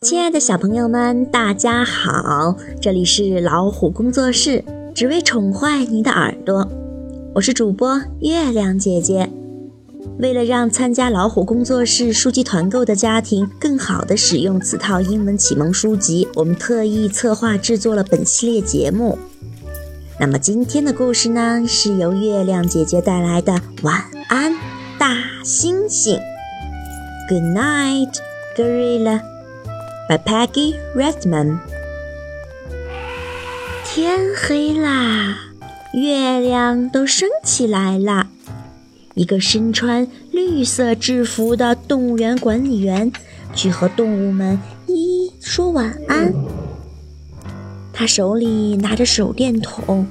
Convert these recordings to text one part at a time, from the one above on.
亲爱的小朋友们，大家好！这里是老虎工作室，只为宠坏你的耳朵。我是主播月亮姐姐。为了让参加老虎工作室书籍团购的家庭更好的使用此套英文启蒙书籍，我们特意策划制作了本系列节目。那么今天的故事呢，是由月亮姐姐带来的《晚安，大猩猩》。Good night, gorilla. By Peggy Redman。天黑啦，月亮都升起来了。一个身穿绿色制服的动物园管理员去和动物们一一说晚安。他手里拿着手电筒，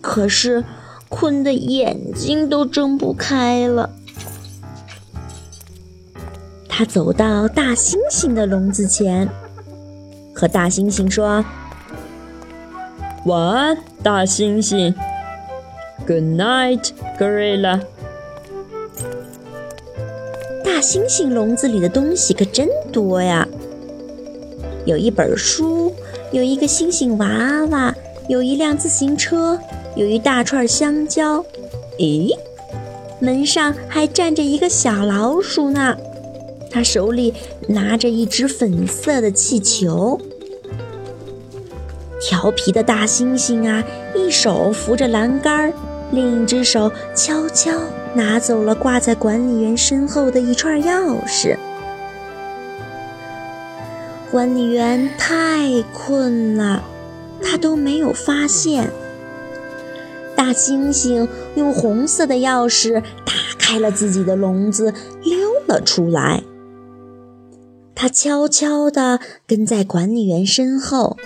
可是困得眼睛都睁不开了。他走到大猩猩的笼子前，和大猩猩说：“晚安，大猩猩。Good night, gorilla。”大猩猩笼子里的东西可真多呀！有一本书，有一个猩猩娃娃，有一辆自行车，有一大串香蕉。咦，门上还站着一个小老鼠呢！他手里拿着一只粉色的气球。调皮的大猩猩啊，一手扶着栏杆，另一只手悄悄拿走了挂在管理员身后的一串钥匙。管理员太困了，他都没有发现。大猩猩用红色的钥匙打开了自己的笼子，溜了出来。他悄悄地跟在管理员身后，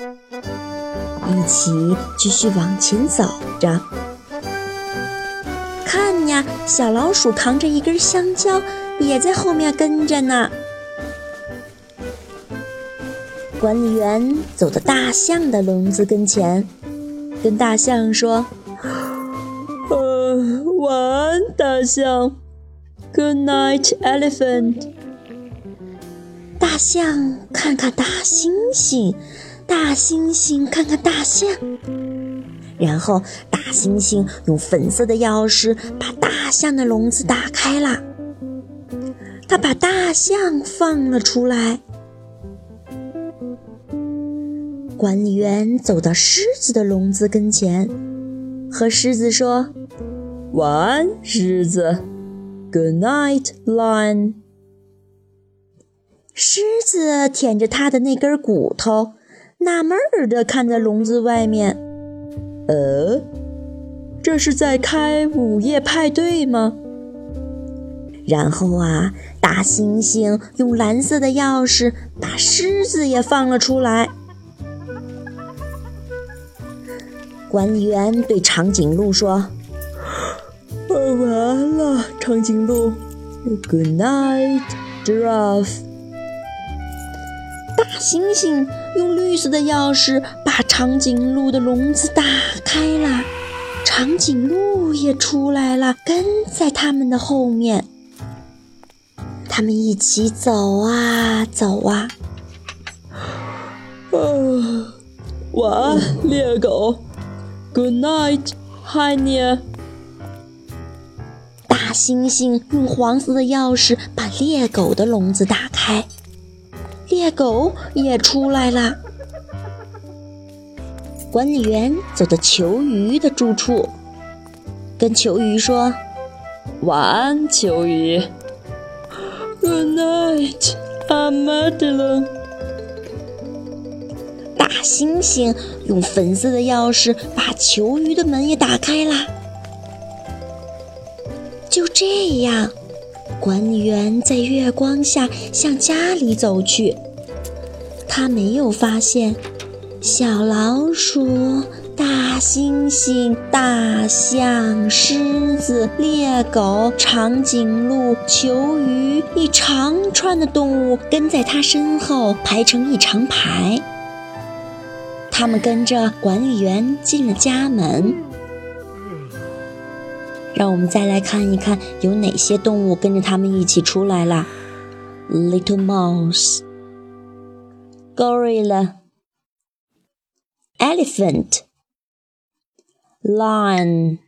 一起继续往前走着。看呀，小老鼠扛着一根香蕉，也在后面跟着呢。管理员走到大象的笼子跟前，跟大象说：“呃，晚安，大象。Good night, elephant。”大象看看大猩猩，大猩猩看看大象，然后大猩猩用粉色的钥匙把大象的笼子打开了。他把大象放了出来。管理员走到狮子的笼子跟前，和狮子说：“晚安，狮子。Good night, lion。”狮子舔着它的那根骨头，纳闷儿地看着笼子外面。呃，这是在开午夜派对吗？然后啊，大猩猩用蓝色的钥匙把狮子也放了出来。管理员对长颈鹿说：“完了，长颈鹿。Good night, giraffe。”大猩猩用绿色的钥匙把长颈鹿的笼子打开了，长颈鹿也出来了，跟在他们的后面。他们一起走啊走啊。啊，晚安，猎狗。Good night, hyena。大猩猩用黄色的钥匙把猎狗的笼子打开。猎狗也出来了。管理员走到球鱼的住处，跟球鱼说：“晚安，球鱼。”“Good night, armadillo。”大猩猩用粉色的钥匙把球鱼的门也打开了。就这样。管理员在月光下向家里走去，他没有发现小老鼠、大猩猩、大象、狮子、猎狗、长颈鹿、球鱼一长串的动物跟在他身后排成一长排。他们跟着管理员进了家门。让我们再来看一看有哪些动物跟着他们一起出来了。Little mouse, gorilla, elephant, lion,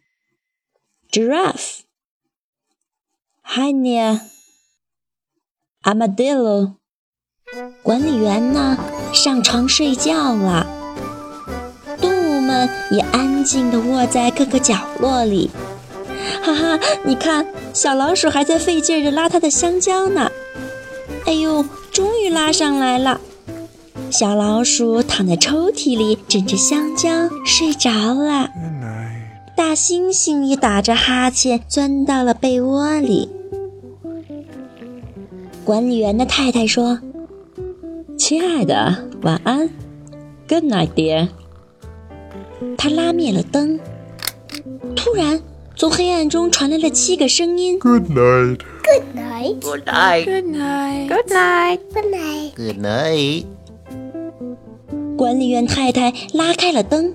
giraffe, hyena, armadillo。管理员呢，上床睡觉了。动物们也安静地窝在各个角落里。哈哈，你看，小老鼠还在费劲地拉它的香蕉呢。哎呦，终于拉上来了！小老鼠躺在抽屉里，枕着香蕉睡着了。大猩猩也打着哈欠钻到了被窝里。管理员的太太说：“亲爱的，晚安，Good night, dear。”他拉灭了灯。突然，从黑暗中传来了七个声音：“Good night, Good night. Good night, Good night. Good night. Good night. Good night。”管理员太太拉开了灯，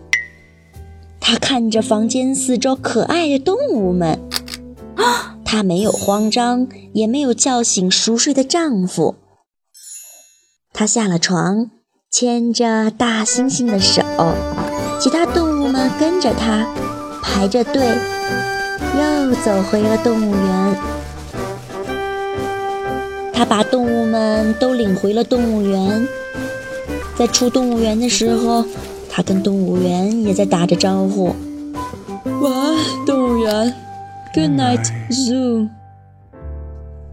她看着房间四周可爱的动物们，她没有慌张，也没有叫醒熟睡的丈夫。她下了床，牵着大猩猩的手，其他动物们跟着她，排着队，又走回了动物园。他把动物们都领回了动物园。在出动物园的时候，他跟动物园也在打着招呼。晚安，动物园。Good night, zoo。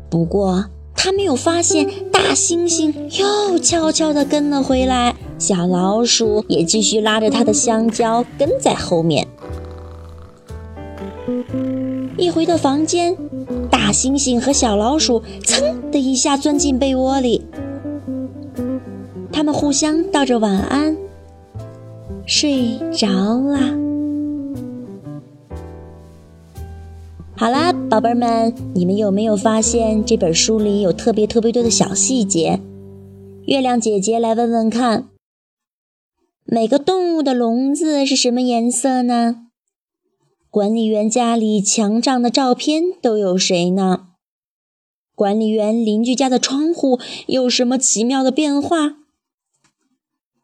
不过他没有发现大猩猩又悄悄地跟了回来，小老鼠也继续拉着它的香蕉跟在后面。一回到房间，大猩猩和小老鼠噌的一下钻进被窝里。他们互相道着晚安，睡着啦。好啦，宝贝儿们，你们有没有发现这本书里有特别特别多的小细节？月亮姐姐来问问看，每个动物的笼子是什么颜色呢？管理员家里墙上的照片都有谁呢？管理员邻居家的窗户有什么奇妙的变化？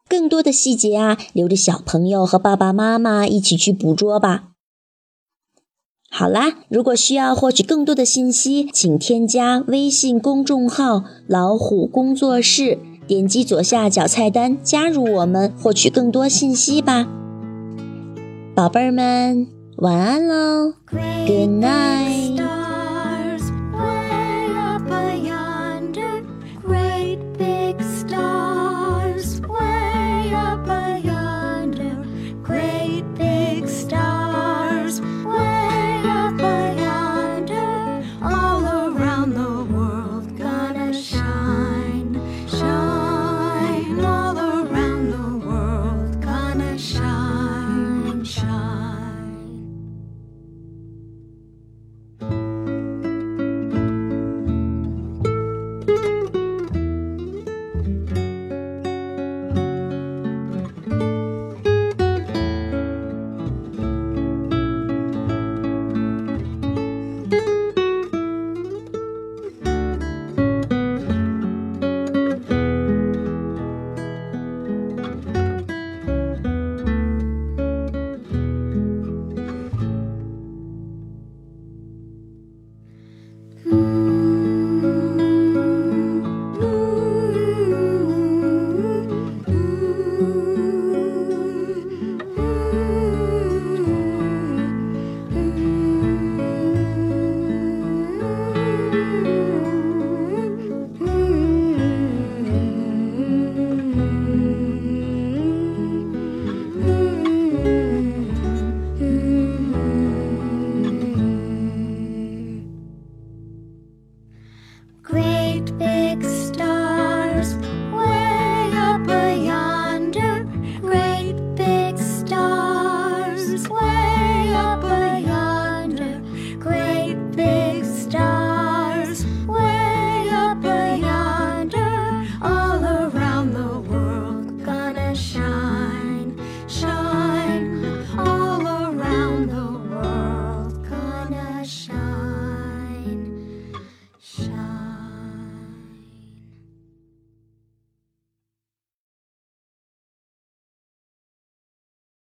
更多的细节啊，留着小朋友和爸爸妈妈一起去捕捉吧。好啦，如果需要获取更多的信息，请添加微信公众号“老虎工作室”，点击左下角菜单加入我们，获取更多信息吧。宝贝儿们，晚安喽，Good night。